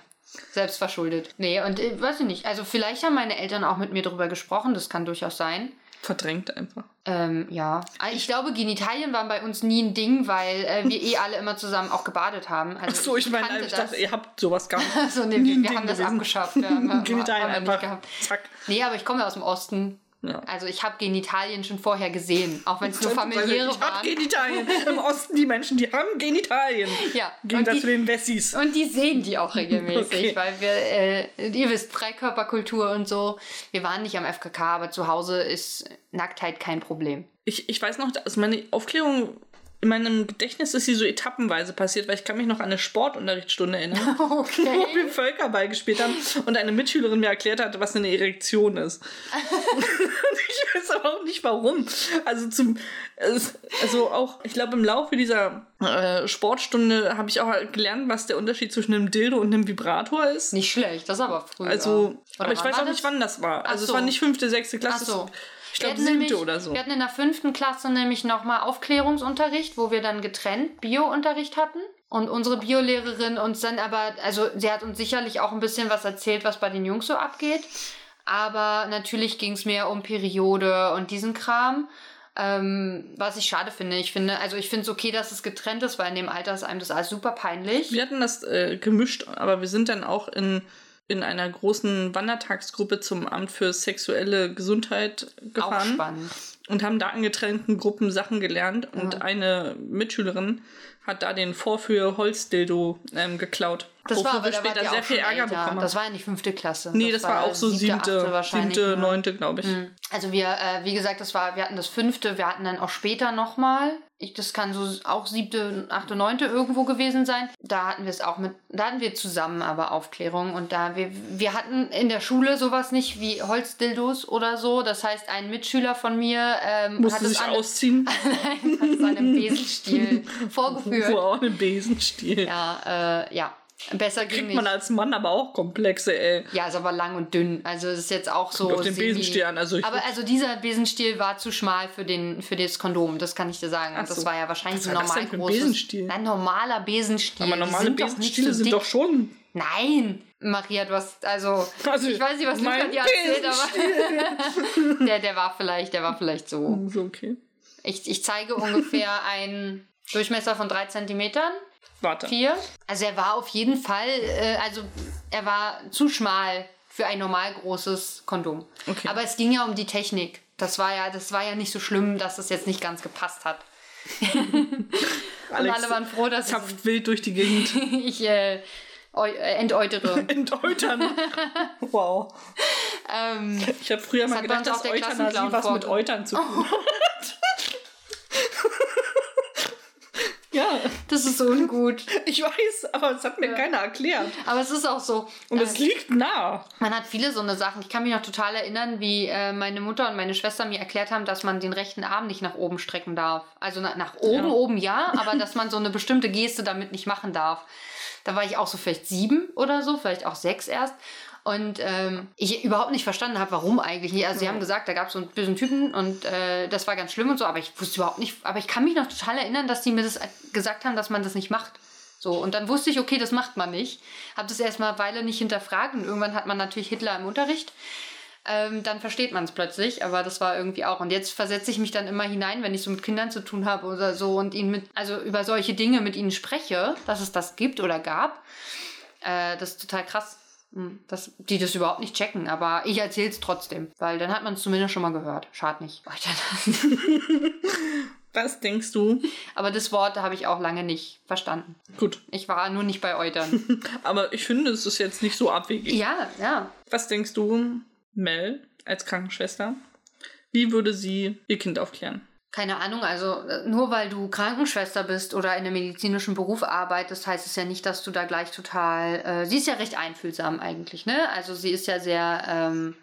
selbst verschuldet. Nee, und äh, weiß ich nicht. Also vielleicht haben meine Eltern auch mit mir drüber gesprochen, das kann durchaus sein. Verdrängt einfach. Ähm, ja. Also Ich glaube, Genitalien waren bei uns nie ein Ding, weil äh, wir eh alle immer zusammen auch gebadet haben. Also Ach so, ich meine, ich dachte, ihr habt sowas gar nicht. Also, nee, wir, wir haben das gewesen. abgeschafft. Haben, Genitalien einfach. gehabt. Zack. Nee, aber ich komme ja aus dem Osten. Ja. Also ich habe Genitalien schon vorher gesehen, auch wenn es nur familiäre ich hab waren. Genitalien. Im Osten die Menschen, die haben Genitalien. Ja, Gegensatz die- zu den Wessis. Und die sehen die auch regelmäßig, Okay. weil wir, äh, ihr wisst, Freikörperkultur und so. Wir waren nicht am FKK, aber zu Hause ist Nacktheit kein Problem. Ich, ich weiß noch, also meine Aufklärung in meinem Gedächtnis ist sie so etappenweise passiert, weil ich kann mich noch an eine Sportunterrichtsstunde erinnern, wo Okay. wir Völkerball gespielt haben und eine Mitschülerin mir erklärt hat, was eine Erektion ist. ich weiß aber auch nicht warum. Also zum also auch, ich glaube im Laufe dieser äh, Sportstunde habe ich auch gelernt, was der Unterschied zwischen einem Dildo und einem Vibrator ist. Nicht schlecht, das ist aber früh. Also, Oder aber ich weiß auch nicht, wann das war. Also Ach es so. war nicht fünfte, sechste Klasse. Ach so. Ich glaube siebte nämlich- oder so. Wir hatten in der fünften Klasse nämlich nochmal Aufklärungsunterricht, wo wir dann getrennt Bio-Unterricht hatten. Und unsere Biolehrerin uns dann aber, also sie hat uns sicherlich auch ein bisschen was erzählt, was bei den Jungs so abgeht. Aber natürlich ging es mehr um Periode und diesen Kram. Ähm, was ich schade finde. Ich finde, also ich finde es okay, dass es getrennt ist, weil in dem Alter ist einem das alles super peinlich. Wir hatten das äh, gemischt, aber wir sind dann auch in, in einer großen Wandertagsgruppe zum Amt für sexuelle Gesundheit Auch gefahren. spannend. und haben da in getrennten Gruppen Sachen gelernt. Und Ja. eine Mitschülerin hat da den Vorführ-Holzdildo ähm, geklaut. Das wofür war aber wir später sehr viel Ärger älter. bekommen Das war ja nicht fünfte Klasse. Nee, das, war auch so siebte, siebte, ne? neunte, glaube ich. Also wir, äh, wie gesagt, das war, wir hatten das fünfte, wir hatten dann auch später nochmal. Ich, das kann so auch siebte, achte, neunte irgendwo gewesen sein. Da hatten wir es auch mit, da hatten wir zusammen aber Aufklärung und da wir, wir hatten in der Schule sowas nicht wie Holzdildos oder so. Das heißt, ein Mitschüler von mir ähm, hat Musste es sich ausziehen. Nein, hat es an einem Besenstiel vorgeführt. Wow, einen Besenstiel. Ja, äh, ja. Besser ging Kriegt nicht. man als Mann aber auch Komplexe, ey. Ja, ist aber lang und dünn. Also es ist jetzt auch so. Kommt auf den Besenstiel an, also aber also dieser Besenstiel war zu schmal für den für das Kondom. Das kann ich dir sagen. Ach Und das so. war ja wahrscheinlich ein normal großes. Besenstiel? Ein normaler Besenstiel. Aber normale sind doch Besenstiele so sind dick. doch schon. Nein, Maria, du hast also, Also, ich weiß nicht, was Luca mein dir erzählt, aber der, der war vielleicht, der war vielleicht so. So, okay. Ich, ich zeige ungefähr einen Durchmesser von drei Zentimetern. Warte. Vier. Also er war auf jeden Fall, äh, also er war zu schmal für ein normal großes Kondom. Okay. Aber es ging ja um die Technik. Das war ja, das war ja nicht so schlimm, dass es jetzt nicht ganz gepasst hat. Und Alex alle waren froh, dass zapft wild durch die Gegend. ich äh, äh, entäutere. Enteutern. wow. ähm, Ich habe früher mal gedacht, dass der Euthanasie was mit Eutern zu tun hat. Ja, das ist so ungut. ich weiß, aber es hat mir keiner erklärt. Aber es ist auch so. Und äh, es liegt nah. Man hat viele so eine Sachen. Ich kann mich noch total erinnern, wie äh, meine Mutter und meine Schwester mir erklärt haben, dass man den rechten Arm nicht nach oben strecken darf. Also na, nach oben, Ja. oben ja, aber dass man so eine bestimmte Geste damit nicht machen darf. Da war ich auch so vielleicht sieben oder so, vielleicht auch sechs erst. Und ähm, ich überhaupt nicht verstanden habe, warum eigentlich nicht. Also sie haben gesagt, da gab es so einen bösen Typen und äh, das war ganz schlimm und so, aber ich wusste überhaupt nicht, aber ich kann mich noch total erinnern, dass die mir das gesagt haben, dass man das nicht macht. So, und dann wusste ich, okay, das macht man nicht. Hab das erstmal eine Weile nicht hinterfragt und irgendwann hat man natürlich Hitler im Unterricht. Ähm, dann versteht man es plötzlich, aber das war irgendwie auch. Und jetzt versetze ich mich dann immer hinein, wenn ich so mit Kindern zu tun habe oder so und ihnen mit, also über solche Dinge mit ihnen spreche, dass es das gibt oder gab. Äh, das ist total krass, dass die das überhaupt nicht checken. Aber ich erzähle es trotzdem, weil dann hat man es zumindest schon mal gehört. Schad nicht. Was denkst du? Aber das Wort habe ich auch lange nicht verstanden. Gut, Ich war nur nicht bei Eutern. aber ich finde, es ist jetzt nicht so abwegig. ja, ja. Was denkst du, Mel, als Krankenschwester? Wie würde sie ihr Kind aufklären? Keine Ahnung, also äh, nur weil du Krankenschwester bist oder in einem medizinischen Beruf arbeitest, heißt es ja nicht, dass du da gleich total. Äh, sie ist ja recht einfühlsam eigentlich, ne? Also sie ist ja sehr ähm,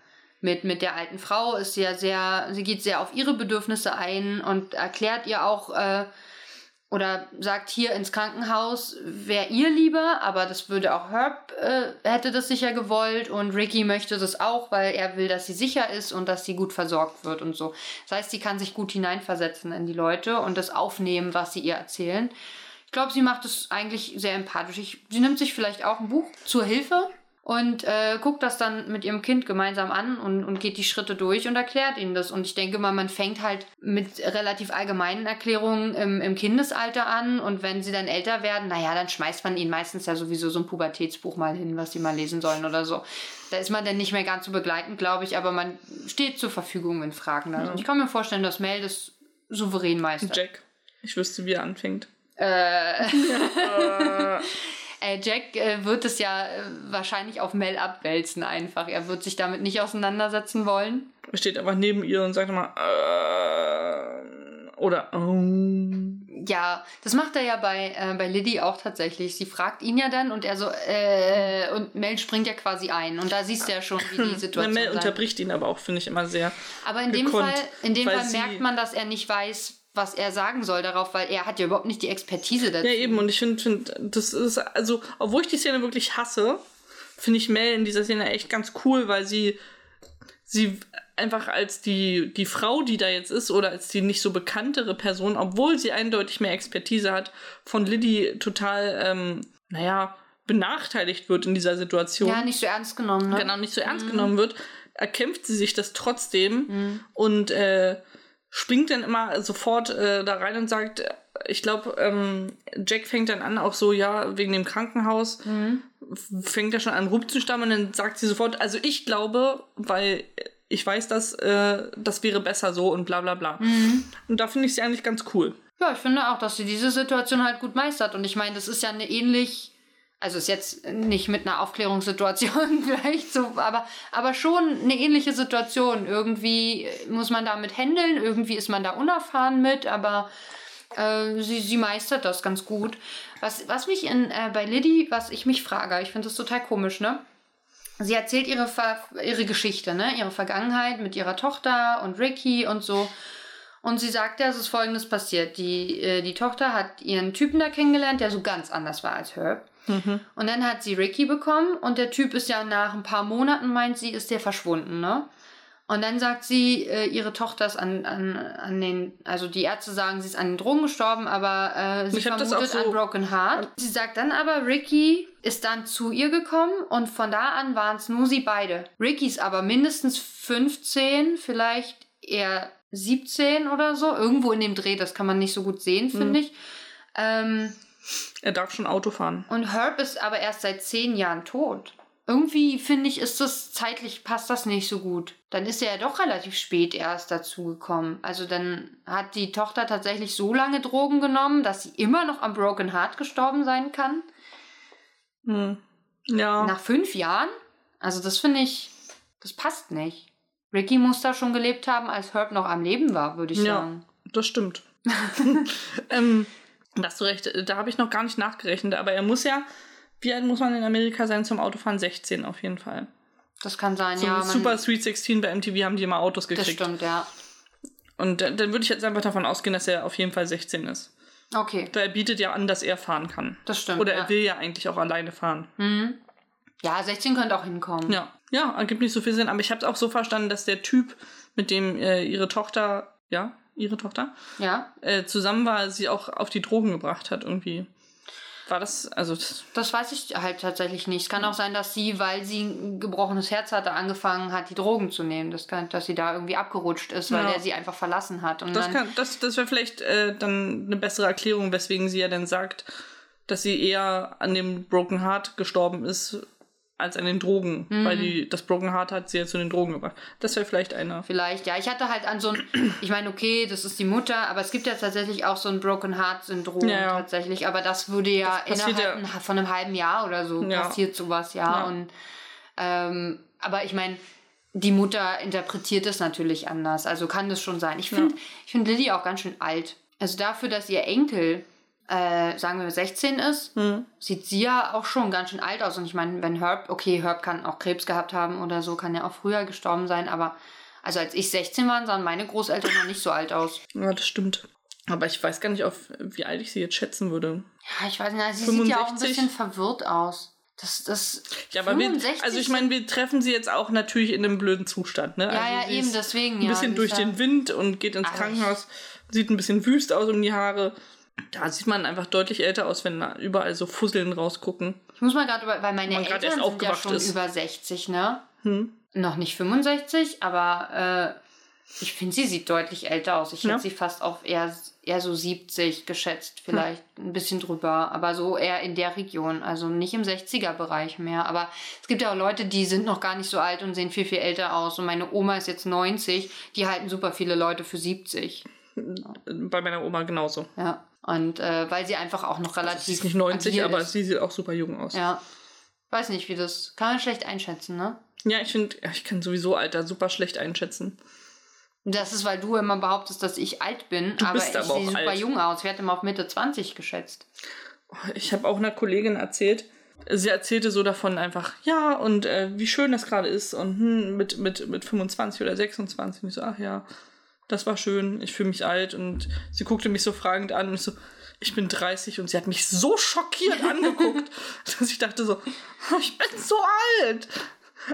mit, mit der alten Frau, ist ja sehr, sie geht sehr auf ihre Bedürfnisse ein und erklärt ihr auch äh, oder sagt hier ins Krankenhaus wäre ihr lieber, aber das würde auch Herb äh, hätte das sicher gewollt und Ricky möchte das auch, weil er will, dass sie sicher ist und dass sie gut versorgt wird und so. Das heißt, sie kann sich gut hineinversetzen in die Leute und das aufnehmen, was sie ihr erzählen. Ich glaube, sie macht es eigentlich sehr empathisch. Ich, sie nimmt sich vielleicht auch ein Buch zur Hilfe und äh, guckt das dann mit ihrem Kind gemeinsam an und, und geht die Schritte durch und erklärt ihnen das. Und ich denke mal, man fängt halt mit relativ allgemeinen Erklärungen im, im Kindesalter an und wenn sie dann älter werden, naja, dann schmeißt man ihnen meistens ja sowieso so ein Pubertätsbuch mal hin, was sie mal lesen sollen oder so. Da ist man dann nicht mehr ganz so begleitend, glaube ich, aber man steht zur Verfügung, wenn Fragen da sind. Ich kann mir vorstellen, dass Mel das souverän meistert. Jack. Ich wüsste, wie er anfängt. Äh, äh, Jack äh, wird es ja äh, wahrscheinlich auf Mel abwälzen einfach. Er wird sich damit nicht auseinandersetzen wollen. Er steht einfach neben ihr und sagt immer, äh, oder, oh. Ja, das macht er ja bei, äh, bei Liddy auch tatsächlich. Sie fragt ihn ja dann und er so, äh, und Mel springt ja quasi ein. Und da siehst du ja schon, wie die Situation Mel sein. unterbricht ihn aber auch, finde ich immer sehr. Aber in dem gekonnt, Fall, in dem Fall merkt man, dass er nicht weiß, was er sagen soll darauf, weil er hat ja überhaupt nicht die Expertise dazu. Ja, eben, und ich finde, find, das ist, also, obwohl ich die Szene wirklich hasse, finde ich Mel in dieser Szene echt ganz cool, weil sie, sie einfach als die, die Frau, die da jetzt ist, oder als die nicht so bekanntere Person, obwohl sie eindeutig mehr Expertise hat, von Liddy total, ähm, naja, benachteiligt wird in dieser Situation. Ja, nicht so ernst genommen, ne? genau nicht so ernst genommen wird, erkämpft sie sich das trotzdem und äh, springt dann immer sofort äh, da rein und sagt, ich glaube, ähm, Jack fängt dann an, auch so, ja, wegen dem Krankenhaus, fängt er schon an rumzustammen und dann sagt sie sofort, also ich glaube, weil ich weiß, dass äh, das wäre besser so und bla bla bla. Mhm. Und da finde ich sie eigentlich ganz cool. Ja, ich finde auch, dass sie diese Situation halt gut meistert. Und ich meine, das ist ja eine ähnlich, also ist jetzt nicht mit einer Aufklärungssituation vielleicht so, aber, aber schon eine ähnliche Situation. Irgendwie muss man damit handeln, irgendwie ist man da unerfahren mit, aber äh, sie, sie meistert das ganz gut. Was, was mich in, äh, bei Liddy, was ich mich frage, ich finde das total komisch, ne? Sie erzählt ihre, Ver ihre Geschichte, ne? Ihre Vergangenheit mit ihrer Tochter und Ricky und so. Und sie sagt ja, es ist folgendes passiert. Die, äh, die Tochter hat ihren Typen da kennengelernt, der so ganz anders war als Herb. Und dann hat sie Ricky bekommen und der Typ ist ja nach ein paar Monaten, meint sie, ist der verschwunden, ne? Und dann sagt sie, äh, ihre Tochter ist an, an, an den, also die Ärzte sagen, sie ist an den Drogen gestorben, aber äh, sie Ich vermutet so- an Broken Heart. Sie sagt dann aber, Ricky ist dann zu ihr gekommen und von da an waren es nur sie beide. Ricky ist aber mindestens 15, vielleicht eher 17 oder so, irgendwo in dem Dreh, das kann man nicht so gut sehen, Mhm. finde ich. Ähm, Er darf schon Auto fahren. und Herb ist aber erst seit zehn Jahren tot. Irgendwie finde ich, ist das zeitlich, passt das nicht so gut. Dann ist er ja doch relativ spät erst dazugekommen. Also dann hat die Tochter tatsächlich so lange Drogen genommen, dass sie immer noch am Broken Heart gestorben sein kann. Hm. Ja. Nach fünf Jahren? Also das finde ich, das passt nicht. Ricky muss da schon gelebt haben, als Herb noch am Leben war, würde ich Ja. sagen. Das stimmt. ähm, da hast du recht, da habe ich noch gar nicht nachgerechnet, aber er muss ja, wie alt muss man in Amerika sein zum Autofahren? 16 auf jeden Fall. Das kann sein, So ja. Super Sweet 16 bei MTV haben die immer Autos das gekriegt. stimmt, ja. Und dann, dann würde ich jetzt einfach davon ausgehen, dass er auf jeden Fall 16 ist. Okay, Weil er bietet ja an, dass er fahren kann. das stimmt. Oder ja. er will ja eigentlich auch alleine fahren. Mhm. Ja, 16 könnte auch hinkommen. Ja, ja, ergibt nicht so viel Sinn. Aber ich habe es auch so verstanden, dass der Typ, mit dem äh, ihre Tochter, ja, ihre Tochter, Ja, äh, zusammen war, sie auch auf die Drogen gebracht hat irgendwie. War das, also, das, das weiß ich halt tatsächlich nicht. Es kann auch sein, dass sie, weil sie ein gebrochenes Herz hatte, angefangen hat, die Drogen zu nehmen. Das kann, dass sie da irgendwie abgerutscht ist, weil Ja. er sie einfach verlassen hat. Und das, dann, kann, das, das wäre vielleicht äh, dann eine bessere Erklärung, weswegen sie ja dann sagt, dass sie eher an dem Broken Heart gestorben ist, als an den Drogen. Mhm. Weil die, das Broken Heart hat sie ja zu den Drogen gebracht. Das wäre vielleicht eine. Vielleicht, ja. Ich hatte halt an so ein, ich meine, okay, das ist die Mutter, aber es gibt ja tatsächlich auch so ein Broken Heart Syndrom Ja, ja. tatsächlich. Aber das würde ja Das innerhalb ja- von einem halben Jahr oder so passiert sowas, ja. Ja. Und ähm, aber ich meine, die Mutter interpretiert es natürlich anders. Also kann das schon sein. Ich finde, ich finde Lilly auch ganz schön alt. Also dafür, dass ihr Enkel, äh, sagen wir 16 ist, Hm. sieht sie ja auch schon ganz schön alt aus. Und ich meine, wenn Herb, okay, Herb kann auch Krebs gehabt haben oder so, kann ja auch früher gestorben sein, aber also als ich 16 war, sahen meine Großeltern noch nicht so alt aus. Ja, das stimmt. Aber ich weiß gar nicht, auf wie alt ich sie jetzt schätzen würde. Ja, ich weiß nicht, sie sieht ja auch ein 65? bisschen verwirrt aus. Das, das. Ja, aber wir, 65 also ich meine, wir treffen sie jetzt auch natürlich in einem blöden Zustand, ne? Ja, also ja, eben deswegen, Ein ja, bisschen sie durch ja- den Wind und geht ins Krankenhaus. Sieht ein bisschen wüst aus um die Haare. Da sieht man einfach deutlich älter aus, wenn überall so Fusseln rausgucken. Ich muss mal gerade über, weil meine man Eltern sind ja schon ist. über 60, ne? Hm. Noch nicht 65, aber äh, ich finde, sie sieht deutlich älter aus. Ich Ja. hätte sie fast auf eher, eher so 70 geschätzt, vielleicht ein bisschen drüber, aber so eher in der Region, also nicht im 60er-Bereich mehr. Aber es gibt ja auch Leute, die sind noch gar nicht so alt und sehen viel, viel älter aus. Und meine Oma ist jetzt 90, die halten super viele Leute für 70. Bei meiner Oma genauso. Ja. Und äh, weil sie einfach auch noch relativ. Sie ist nicht 90, agil aber ist. sie sieht auch super jung aus. Ja. Weiß nicht, wie das. Kann man schlecht einschätzen, ne? Ja, ich finde, ich kann sowieso Alter super schlecht einschätzen. Das ist, weil du immer behauptest, dass ich alt bin, Du aber ich aber sehe super alt. jung aus. Wir hatten immer auf Mitte 20 geschätzt. Ich habe auch einer Kollegin erzählt, sie erzählte so davon einfach, ja, und äh, wie schön das gerade ist und hm, mit, mit, mit 25 oder 26. Und ich so, ach ja, das war schön, ich fühle mich alt. Und sie guckte mich so fragend an und ich so, ich bin 30 und sie hat mich so schockiert angeguckt, dass ich dachte so, ich bin so alt.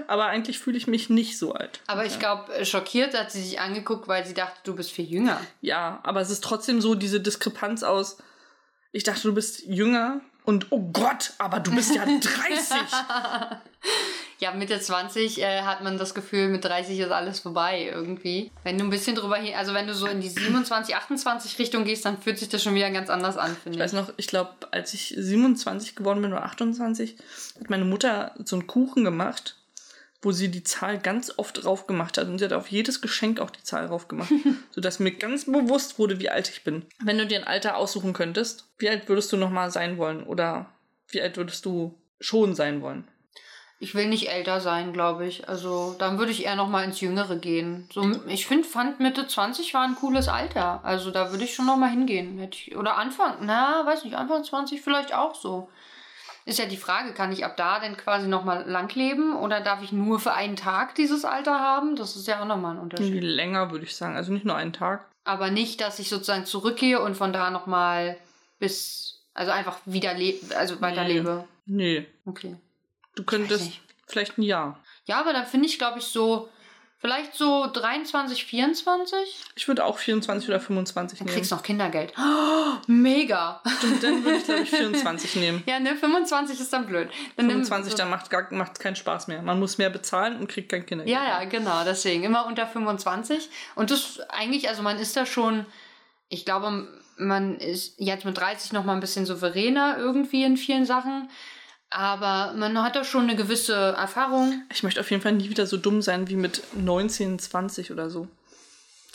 Aber eigentlich fühle ich mich nicht so alt. Aber ich glaube, schockiert hat sie sich angeguckt, weil sie dachte, du bist viel jünger. Ja, aber es ist trotzdem so diese Diskrepanz aus, ich dachte, du bist jünger und oh Gott, aber du bist ja 30. Ja, Mitte 20 äh, hat man das Gefühl, mit 30 ist alles vorbei irgendwie. Wenn du ein bisschen drüber hin, also wenn du so in die 27, 28 Richtung gehst, dann fühlt sich das schon wieder ganz anders an, finde Ich weiß noch, ich glaube, als ich 27 geworden bin oder 28, hat meine Mutter so einen Kuchen gemacht wo sie die Zahl ganz oft drauf gemacht hat. Und sie hat auf jedes Geschenk auch die Zahl drauf gemacht. sodass mir ganz bewusst wurde, wie alt ich bin. Wenn du dir ein Alter aussuchen könntest, wie alt würdest du nochmal sein wollen? Oder wie alt würdest du schon sein wollen? Ich will nicht älter sein, glaube ich. Also dann würde ich eher noch mal ins Jüngere gehen. So, ich finde, fand Mitte 20 war ein cooles Alter. Also da würde ich schon noch mal hingehen. Ich, oder Anfang, na, weiß nicht, Anfang 20 vielleicht auch so. Ist ja die Frage, kann ich ab da denn quasi noch mal lang leben oder darf ich nur für einen Tag dieses Alter haben? Das ist ja auch noch mal ein Unterschied. Länger, würde ich sagen. Also nicht nur einen Tag. Aber nicht, dass ich sozusagen zurückgehe und von da noch mal bis, also einfach wieder also weiterlebe. Nee. Okay. Du könntest vielleicht ein Jahr. Ja, aber dann finde ich, glaube ich, so, vielleicht so 23, 24. Ich würde auch 24 oder 25 Dann nehmen. kriegst du noch Kindergeld. Oh, mega. Und dann würde ich, glaube ich, 24 nehmen. Ja, ne, 25 ist dann blöd. Dann nimm- 25, dann macht gar, macht keinen Spaß mehr. Man muss mehr bezahlen und kriegt kein Kindergeld. Ja, ja, genau, deswegen. Immer unter 25. Und das eigentlich, also man ist da schon, ich glaube, man ist jetzt mit 30 noch mal ein bisschen souveräner irgendwie in vielen Sachen. Aber man hat da schon eine gewisse Erfahrung. Ich möchte auf jeden Fall nie wieder so dumm sein wie mit 19, 20 oder so.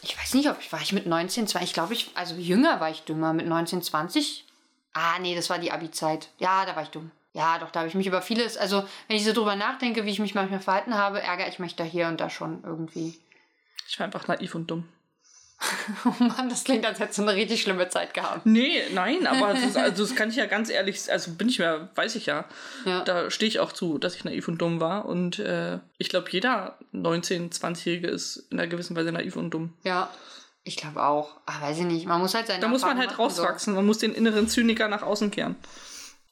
Ich weiß nicht, ob ich war ich mit 19, 20. Ich glaube, ich, also jünger war ich dümmer. Mit 19, 20. Ah, nee, das war die Abi-Zeit. Ja, da war ich dumm. Ja, doch, da habe ich mich über vieles, also wenn ich so drüber nachdenke, wie ich mich manchmal verhalten habe, ärgere ich mich da hier und da schon irgendwie. Ich war einfach naiv und dumm. Oh Mann, das klingt, als hättest du eine richtig schlimme Zeit gehabt. Nee, nein, aber das, also das kann ich ja ganz ehrlich, also bin ich mir, weiß ich ja. Ja. Da stehe ich auch zu, dass ich naiv und dumm war. Und äh, ich glaube, jeder 19-, 20-Jährige ist in einer gewissen Weise naiv und dumm. Ja, ich glaube auch. Ah, weiß ich nicht. Man muss halt seine Da muss man halt machen, so. rauswachsen. Man muss den inneren Zyniker nach außen kehren.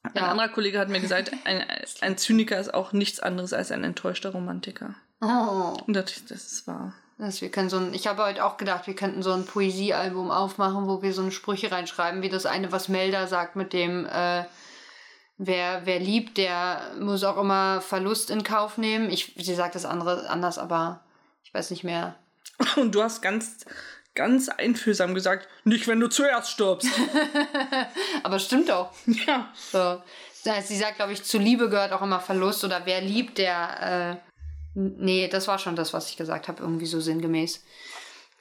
Ein Ja. anderer Kollege hat mir gesagt, ein, ein Zyniker ist auch nichts anderes als ein enttäuschter Romantiker. Oh, Und das, das ist wahr. Das, wir können so ein, ich habe heute auch gedacht, wir könnten so ein Poesiealbum aufmachen, wo wir so eine Sprüche reinschreiben, wie das eine, was Melda sagt mit dem, äh, wer, wer liebt, der muss auch immer Verlust in Kauf nehmen. Ich, sie sagt das andere anders, aber ich weiß nicht mehr. Und du hast ganz, ganz einfühlsam gesagt, nicht wenn du zuerst stirbst. Aber stimmt doch. ja. So. Das heißt, sie sagt, glaube ich, zu Liebe gehört auch immer Verlust oder wer liebt, der. Äh, nee, das war schon das, was ich gesagt habe, irgendwie so sinngemäß.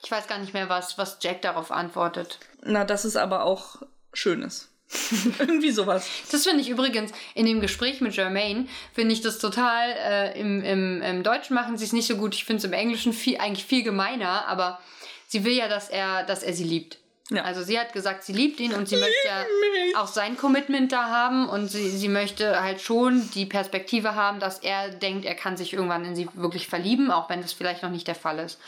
Ich weiß gar nicht mehr, was, was Jack darauf antwortet. Na, das ist aber auch Schönes. Irgendwie sowas. Das finde ich übrigens in dem Gespräch mit Jermaine, finde ich das total, äh, im, im, im Deutschen machen sie es nicht so gut. Ich finde es im Englischen viel, eigentlich viel gemeiner, aber sie will ja, dass er, dass er sie liebt. Ja. Also sie hat gesagt, sie liebt ihn und sie möchte ja auch sein Commitment da haben und sie, sie möchte halt schon die Perspektive haben, dass er denkt, er kann sich irgendwann in sie wirklich verlieben, auch wenn das vielleicht noch nicht der Fall ist.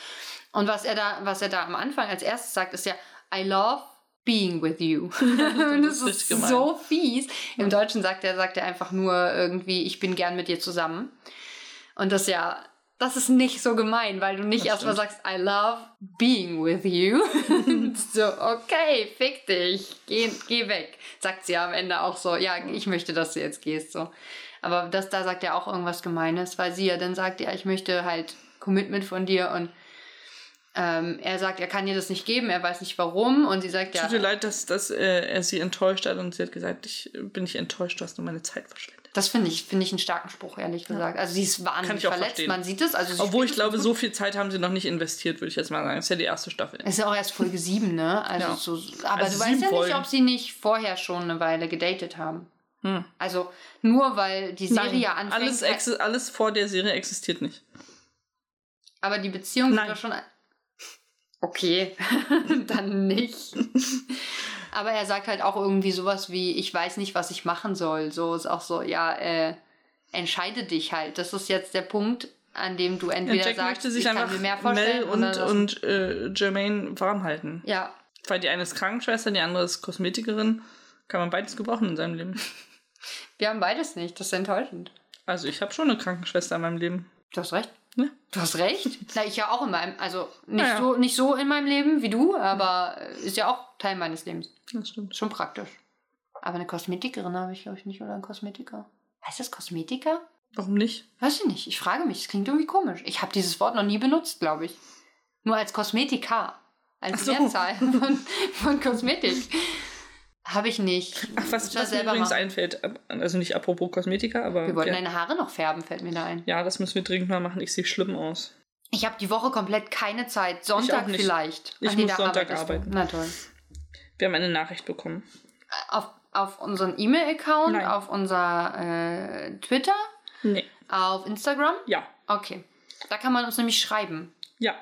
Und was er da, was er da am Anfang als erstes sagt, ist ja, I love being with you. das ist gemein. so fies. Im Deutschen sagt er, sagt er einfach nur irgendwie, ich bin gern mit dir zusammen. Und das ja, das ist nicht so gemein, weil du nicht erstmal sagst, I love being with you. so, okay, fick dich, geh, geh weg. Sagt sie am Ende auch so, ja, ich möchte, dass du jetzt gehst, so. Aber das, da sagt er auch irgendwas Gemeines, weil sie ja dann sagt, ja, ich möchte halt Commitment von dir und ähm, er sagt, er kann ihr das nicht geben, er weiß nicht warum und sie sagt, ja, Tut dir leid, dass, dass äh, er sie enttäuscht hat und sie hat gesagt, ich bin nicht enttäuscht, du hast nur meine Zeit verschwendet. Das finde ich, finde ich einen starken Spruch, ehrlich gesagt. Also sie ist Kann wahnsinnig ich auch verletzt, verstehen. man sieht es. Also sie Obwohl ich glaube, gut. so viel Zeit haben sie noch nicht investiert, würde ich jetzt mal sagen. Das ist ja die erste Staffel. Es ist ja auch erst Folge 7, ne? Also Ja. so, aber Also du weißt ja nicht, Folgen. ob sie nicht vorher schon eine Weile gedatet haben. Hm. Also nur weil die Serie Nein, ja anfängt. alles, exi- alles vor der Serie existiert nicht. aber die Beziehung Nein. wird doch schon. Okay, dann nicht. aber er sagt halt auch irgendwie sowas wie, ich weiß nicht, was ich machen soll. So ist auch so, ja, äh, entscheide dich halt. Das ist jetzt der Punkt, an dem du Ja, entweder Jack sagst, möchte sich ich kann einfach mir mehr Mel vorstellen und, oder das- und äh, Jermaine warm halten. ja, Weil die eine ist Krankenschwester, die andere ist Kosmetikerin. Kann man beides gebrauchen in seinem Leben. wir haben beides nicht. Das ist enttäuschend. Also ich habe schon eine Krankenschwester in meinem Leben. Du hast recht. Ne? Du hast recht. Na, ich ja auch in meinem, also nicht, Ja, ja. So, nicht so in meinem Leben wie du, aber äh, ist ja auch Teil meines Lebens. Das stimmt. Schon praktisch. Aber eine Kosmetikerin habe ich, glaube ich, nicht, oder ein Kosmetiker. Heißt das Kosmetiker? Warum nicht? Weiß ich nicht. Ich frage mich. Es klingt irgendwie komisch. Ich habe dieses Wort noch nie benutzt, glaube ich. Nur als Kosmetika. Als Ach so. Mehrzahl von, von Kosmetik. Habe ich nicht. Ach, was, was mir übrigens machen. einfällt, ab- also nicht apropos Kosmetika, aber. Wir wollten ja, deine Haare noch färben, fällt mir da ein. ja, das müssen wir dringend mal machen. Ich sehe schlimm aus. Ich habe die Woche komplett keine Zeit. Sonntag nicht. vielleicht. Ich Ach nee, muss Sonntag du. arbeiten. Na toll. Wir haben eine Nachricht bekommen. Auf, auf unseren E-Mail-Account, auf unser äh, Twitter, Nee. auf Instagram. Ja. Okay. Da kann man uns nämlich schreiben. Ja.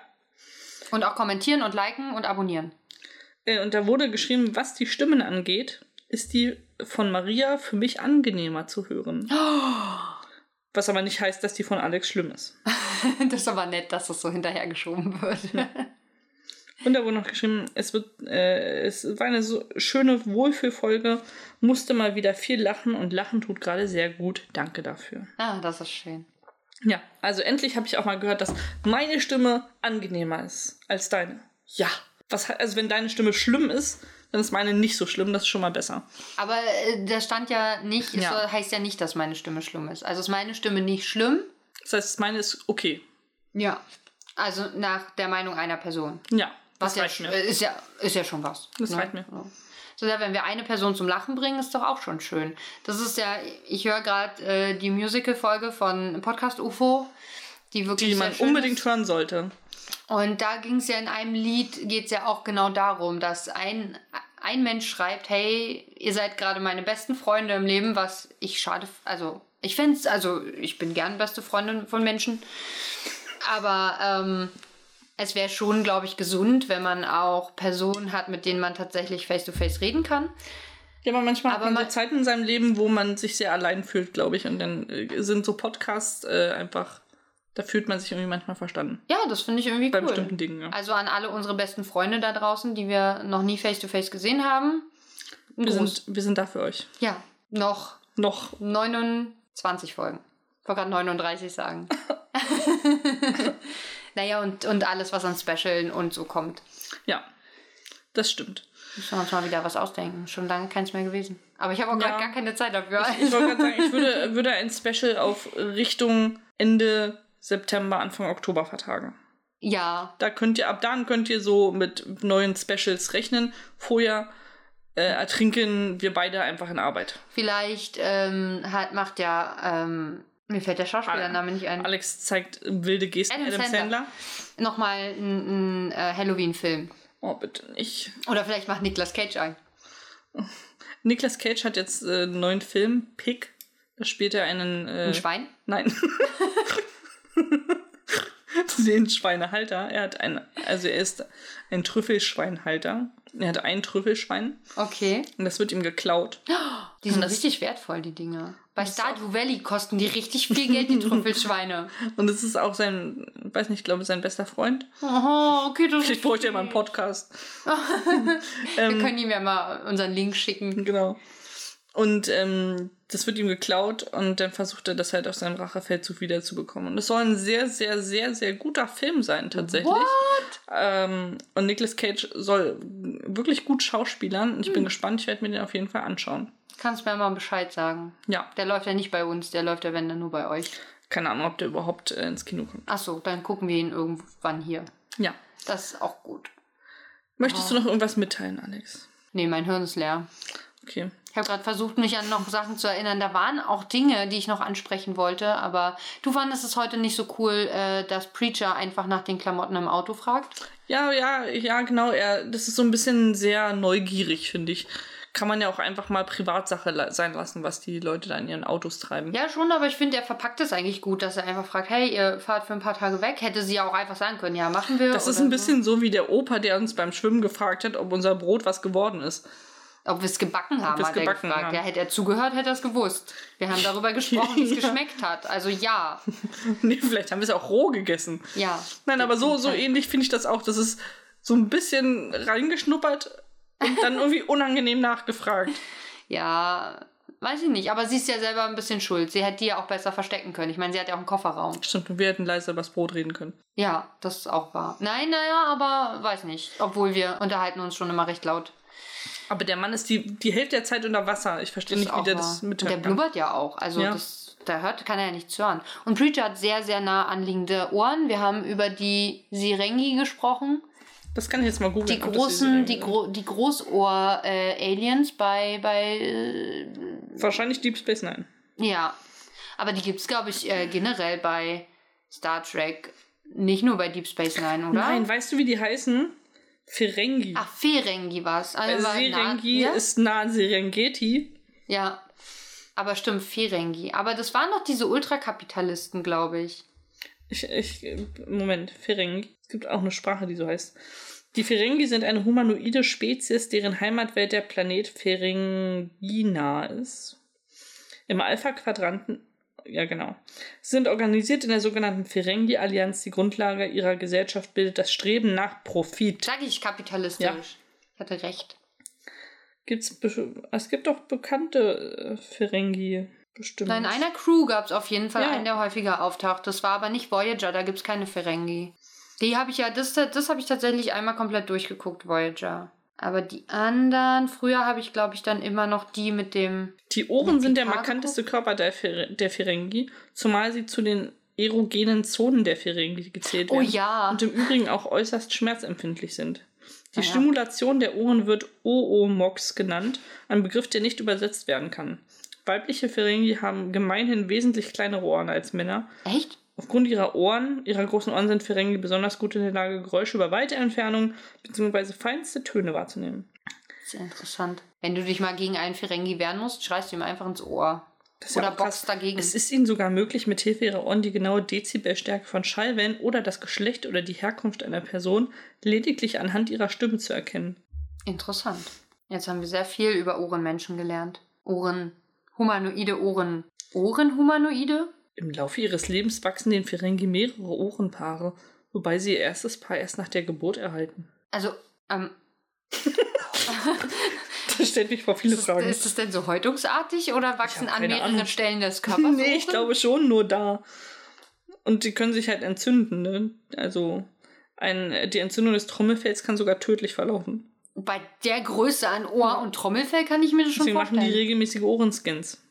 Und auch kommentieren und liken und abonnieren. Äh, Und da wurde geschrieben, was die Stimmen angeht, ist die von Maria für mich angenehmer zu hören. Was aber nicht heißt, dass die von Alex schlimm ist. das ist aber nett, dass das so hinterhergeschoben wird. Und da wurde noch geschrieben, es wird, äh, es war eine so schöne Wohlfühlfolge, musste mal wieder viel lachen und lachen tut gerade sehr gut. Danke dafür. ah, das ist schön. Ja, also endlich habe ich auch mal gehört, dass meine Stimme angenehmer ist als deine. Ja. Was, also wenn deine Stimme schlimm ist, dann ist meine nicht so schlimm, das ist schon mal besser. Aber äh, da stand ja nicht, Ja. soll- heißt ja nicht, dass meine Stimme schlimm ist. Also ist meine Stimme nicht schlimm? Das heißt, meine ist okay. Ja. Also nach der Meinung einer Person. Ja, Was das ja, reicht mir. ist ja ist ja schon was. Das ne? reicht mir. So. So, ja, wenn wir eine Person zum Lachen bringen, ist doch auch schon schön. Das ist ja, ich höre gerade äh, die Musical-Folge von Podcast UFO, die wirklich Die man unbedingt ist. hören sollte. Und da ging es ja in einem Lied, geht es ja auch genau darum, dass ein, ein Mensch schreibt, hey, ihr seid gerade meine besten Freunde im Leben, was ich schade, also ich finde es, also ich bin gern beste Freundin von Menschen, aber ähm, es wäre schon, glaube ich, gesund, wenn man auch Personen hat, mit denen man tatsächlich face-to-face reden kann. Ja, aber manchmal Aber hat man man- so Zeiten in seinem Leben, wo man sich sehr allein fühlt, glaube ich. Und dann äh, sind so Podcasts äh, einfach, da fühlt man sich irgendwie manchmal verstanden. Ja, das finde ich irgendwie Bei cool. bestimmten Dingen, ja. Also an alle unsere besten Freunde da draußen, die wir noch nie face-to-face gesehen haben. Wir sind, wir sind da für euch. Ja, noch Noch. 29 Folgen. Ich wollte gerade 39 sagen. naja, und, und alles, was an Specialen und so kommt. Ja, das stimmt. Müssen wir uns mal wieder was ausdenken. Schon lange keins mehr gewesen. Aber ich habe auch gerade Ja. gar keine Zeit dafür. Ich wollte gerade sagen, ich würde, würde ein Special auf Richtung Ende September, Anfang Oktober vertagen. ja, Da könnt ihr, ab dann könnt ihr so mit neuen Specials rechnen. Vorher äh, ertrinken wir beide einfach in Arbeit. vielleicht ähm, hat, macht ja, ähm, mir fällt der Schauspielername nicht ein, Alex zeigt wilde Gesten. Adam Adam, Sandler. Sandler. nochmal einen äh, Halloween-Film. Oh, bitte nicht. Oder vielleicht macht Nicolas Cage ein. Nicolas Cage hat jetzt äh, einen neuen Film, Pig. Da spielt er einen. Äh, Ein Schwein? Nein. Den Schweinehalter. Er hat ein, also er ist ein Trüffelschweinhalter. Er hat ein Trüffelschwein Okay. und das wird ihm geklaut. Die sind richtig wertvoll, die Dinger. Bei Stardew Valley kosten die richtig viel Geld, die Trüffelschweine. Und es ist auch sein, weiß nicht, ich glaube, sein bester Freund. Oh, okay, das Vielleicht bräuchte er mal einen Podcast. Wir können ihm ja mal unseren Link schicken. Genau. Und ähm, das wird ihm geklaut und dann versucht er das halt auf seinem Rachefeldzug wiederzubekommen. Und es soll ein sehr, sehr, sehr, sehr guter Film sein, tatsächlich. Ähm, und Nicolas Cage soll wirklich gut schauspielern. Und ich bin gespannt, ich werde mir den auf jeden Fall anschauen. Kannst mir mal Bescheid sagen. Ja, Der läuft ja nicht bei uns, der läuft ja, wenn dann nur bei euch. keine Ahnung, ob der überhaupt äh, ins Kino kommt. Achso, dann gucken wir ihn irgendwann hier. Ja. Das ist auch gut. Möchtest du noch irgendwas mitteilen, Alex? Nee, mein Hirn ist leer. Okay. Ich habe gerade versucht, mich an noch Sachen zu erinnern. Da waren auch Dinge, die ich noch ansprechen wollte, aber du fandest es heute nicht so cool, äh, dass Preacher einfach nach den Klamotten im Auto fragt. Ja, ja, ja, genau. Er, das ist so ein bisschen sehr neugierig, finde ich. Kann man ja auch einfach mal Privatsache sein lassen, was die Leute da in ihren Autos treiben. Ja, schon, aber ich finde, er verpackt es eigentlich gut, dass er einfach fragt, hey, ihr fahrt für ein paar Tage weg. Hätte sie ja auch einfach sagen können, ja, machen wir. Das ist ein bisschen so wie der Opa, der uns beim Schwimmen gefragt hat, ob unser Brot was geworden ist. Ob wir es gebacken haben, hat er gebacken gefragt. haben. Ja, hätte er zugehört, hätte er es gewusst. Wir haben darüber gesprochen, wie es Ja. geschmeckt hat. Also ja, nee, vielleicht haben wir es auch roh gegessen. ja. Nein, aber so, so ähnlich finde ich das auch. Das ist so ein bisschen reingeschnuppert und dann irgendwie unangenehm nachgefragt. Ja, weiß ich nicht. Aber sie ist ja selber ein bisschen schuld. Sie hätte die ja auch besser verstecken können. Ich meine, sie hat ja auch einen Kofferraum. Stimmt, und wir hätten leiser über das Brot reden können. Ja, das ist auch wahr. Nein, naja, aber weiß nicht. Obwohl wir unterhalten uns schon immer recht laut. Aber der Mann ist die, die Hälfte der Zeit unter Wasser. Ich verstehe nicht, wie der wahr. das Und der mithört. blubbert ja auch. Also Ja. das, da hört, kann er ja nichts hören. Und Preacher hat sehr, sehr nah anliegende Ohren. Wir haben über die Sirengi gesprochen. Das kann ich jetzt mal googeln. Die großen, die, Gro die Großohr-Aliens bei, bei äh, Wahrscheinlich Deep Space Nine. Ja, aber die gibt's glaube ich, äh, generell bei Star Trek. Nicht nur bei Deep Space Nine, oder? Nein, weißt du, wie die heißen? Ferengi. Ach, Ferengi Also war Serengi nah, ja? ist nah an Serengeti. ja, aber stimmt, Ferengi. Aber das waren doch diese Ultrakapitalisten, glaube ich. Ich, ich, Moment, Ferengi. Es gibt auch eine Sprache, die so heißt. Die Ferengi sind eine humanoide Spezies, deren Heimatwelt der Planet Ferengina ist. Im Alpha-Quadranten, ja genau. Sie sind organisiert in der sogenannten Ferengi-Allianz. Die Grundlage ihrer Gesellschaft bildet das Streben nach Profit. Sag ich kapitalistisch. Ja. Ich hatte recht. Gibt's es gibt doch bekannte äh, Ferengi bestimmt. Na, in einer Crew gab's auf jeden Fall Ja. einen, der häufiger auftaucht. Das war aber nicht Voyager, da gibt's keine Ferengi. Die habe ich ja, das, das habe ich tatsächlich einmal komplett durchgeguckt, Voyager. Aber die anderen, früher habe ich, glaube ich, dann immer noch die mit dem. Die Ohren sind der markanteste Körper der, Fer der Ferengi, zumal sie zu den erogenen Zonen der Ferengi gezählt Oh werden. ja. Und im Übrigen auch äußerst schmerzempfindlich sind. Die Ah ja. Stimulation der Ohren wird Oomox genannt, ein Begriff, der nicht übersetzt werden kann. Weibliche Ferengi haben gemeinhin wesentlich kleinere Ohren als Männer. Echt? Aufgrund ihrer Ohren, ihrer großen Ohren sind Ferengi besonders gut in der Lage, Geräusche über weite Entfernungen bzw. feinste Töne wahrzunehmen. Sehr interessant. Wenn du dich mal gegen einen Ferengi wehren musst, schreist du ihm einfach ins Ohr. Das ja Oder krass. boxt dagegen. Es ist ihnen sogar möglich, mithilfe ihrer Ohren die genaue Dezibelstärke von Schallwellen oder das Geschlecht oder die Herkunft einer Person lediglich anhand ihrer Stimme zu erkennen. Interessant. Jetzt haben wir sehr viel über Ohrenmenschen gelernt. Ohren, humanoide Ohren. Ohrenhumanoide? Im Laufe ihres Lebens wachsen den Ferengi mehrere Ohrenpaare, wobei sie ihr erstes Paar erst nach der Geburt erhalten. Also, ähm, Das stellt mich vor viele ist, Fragen. ist das denn so häutungsartig oder wachsen an mehreren Ahnung. Stellen des Körpers? nee, ich glaube schon nur da. Und die können sich halt entzünden, ne? Also ein, die Entzündung des Trommelfells kann sogar tödlich verlaufen. Bei der Größe an Ohr und Trommelfell kann ich mir das schon Deswegen machen vorstellen. die regelmäßige Ohrenscans.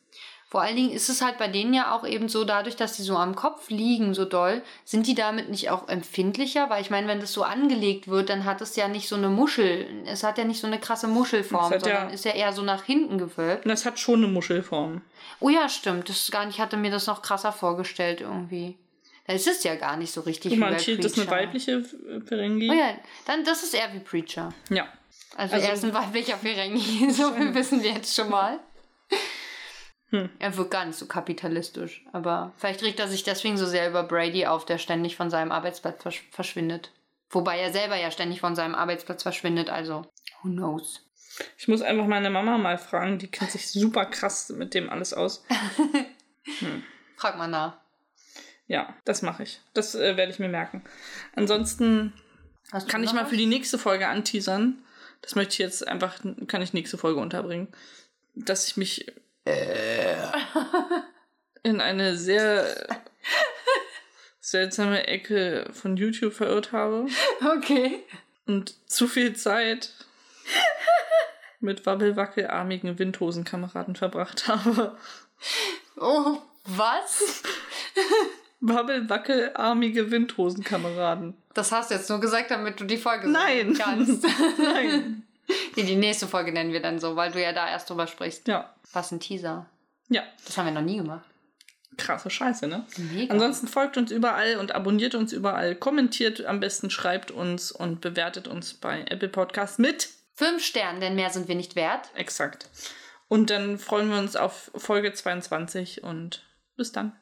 Vor allen Dingen ist es halt bei denen ja auch eben so, dadurch, dass die so am Kopf liegen, so doll, sind die damit nicht auch empfindlicher? Weil ich meine, wenn das so angelegt wird, dann hat es ja nicht so eine Muschel. Es hat ja nicht so eine krasse Muschelform, Es hat ja- sondern ist ja eher so nach hinten gewölbt. Und das hat schon eine Muschelform. Oh ja, stimmt. Das ist gar nicht, ich hatte mir das noch krasser vorgestellt irgendwie. Da ist es ja gar nicht so richtig Guck mal, wie bei hier, das ist eine Preacher. weibliche äh, Ferengi. Oh ja, dann das ist eher wie Preacher. ja. Also, Also- er ist ein weiblicher Ferengi, so viel wissen wir jetzt schon mal. Hm. Er wird gar nicht so kapitalistisch, aber vielleicht regt er sich deswegen so sehr über Brady auf, der ständig von seinem Arbeitsplatz versch verschwindet. Wobei er selber ja ständig von seinem Arbeitsplatz verschwindet, also who knows. Ich muss einfach meine Mama mal fragen, die kennt sich super krass mit dem alles aus. Frag mal nach. Ja, das mache ich. Das äh, werde ich mir merken. Ansonsten kann ich mal was? für die nächste Folge anteasern. Das möchte ich jetzt einfach, kann ich nächste Folge unterbringen. Dass ich mich in eine sehr seltsame Ecke von YouTube verirrt habe Okay. und zu viel Zeit mit wabbelwackelarmigen Windhosenkameraden verbracht habe. Oh, was? Wabbelwackelarmige Windhosenkameraden. Das hast du jetzt nur gesagt, damit du die Folge Nein. kannst. Nein. Die, die nächste Folge nennen wir dann so, weil du ja da erst drüber sprichst. Ja. Was ein Teaser. Ja. Das haben wir noch nie gemacht. Krasse Scheiße, ne? Mega. Ansonsten folgt uns überall und abonniert uns überall. Kommentiert am besten, schreibt uns und bewertet uns bei Apple Podcast mit. Fünf Sterne, denn mehr sind wir nicht wert. Exakt. Und dann freuen wir uns auf Folge 22 und bis dann.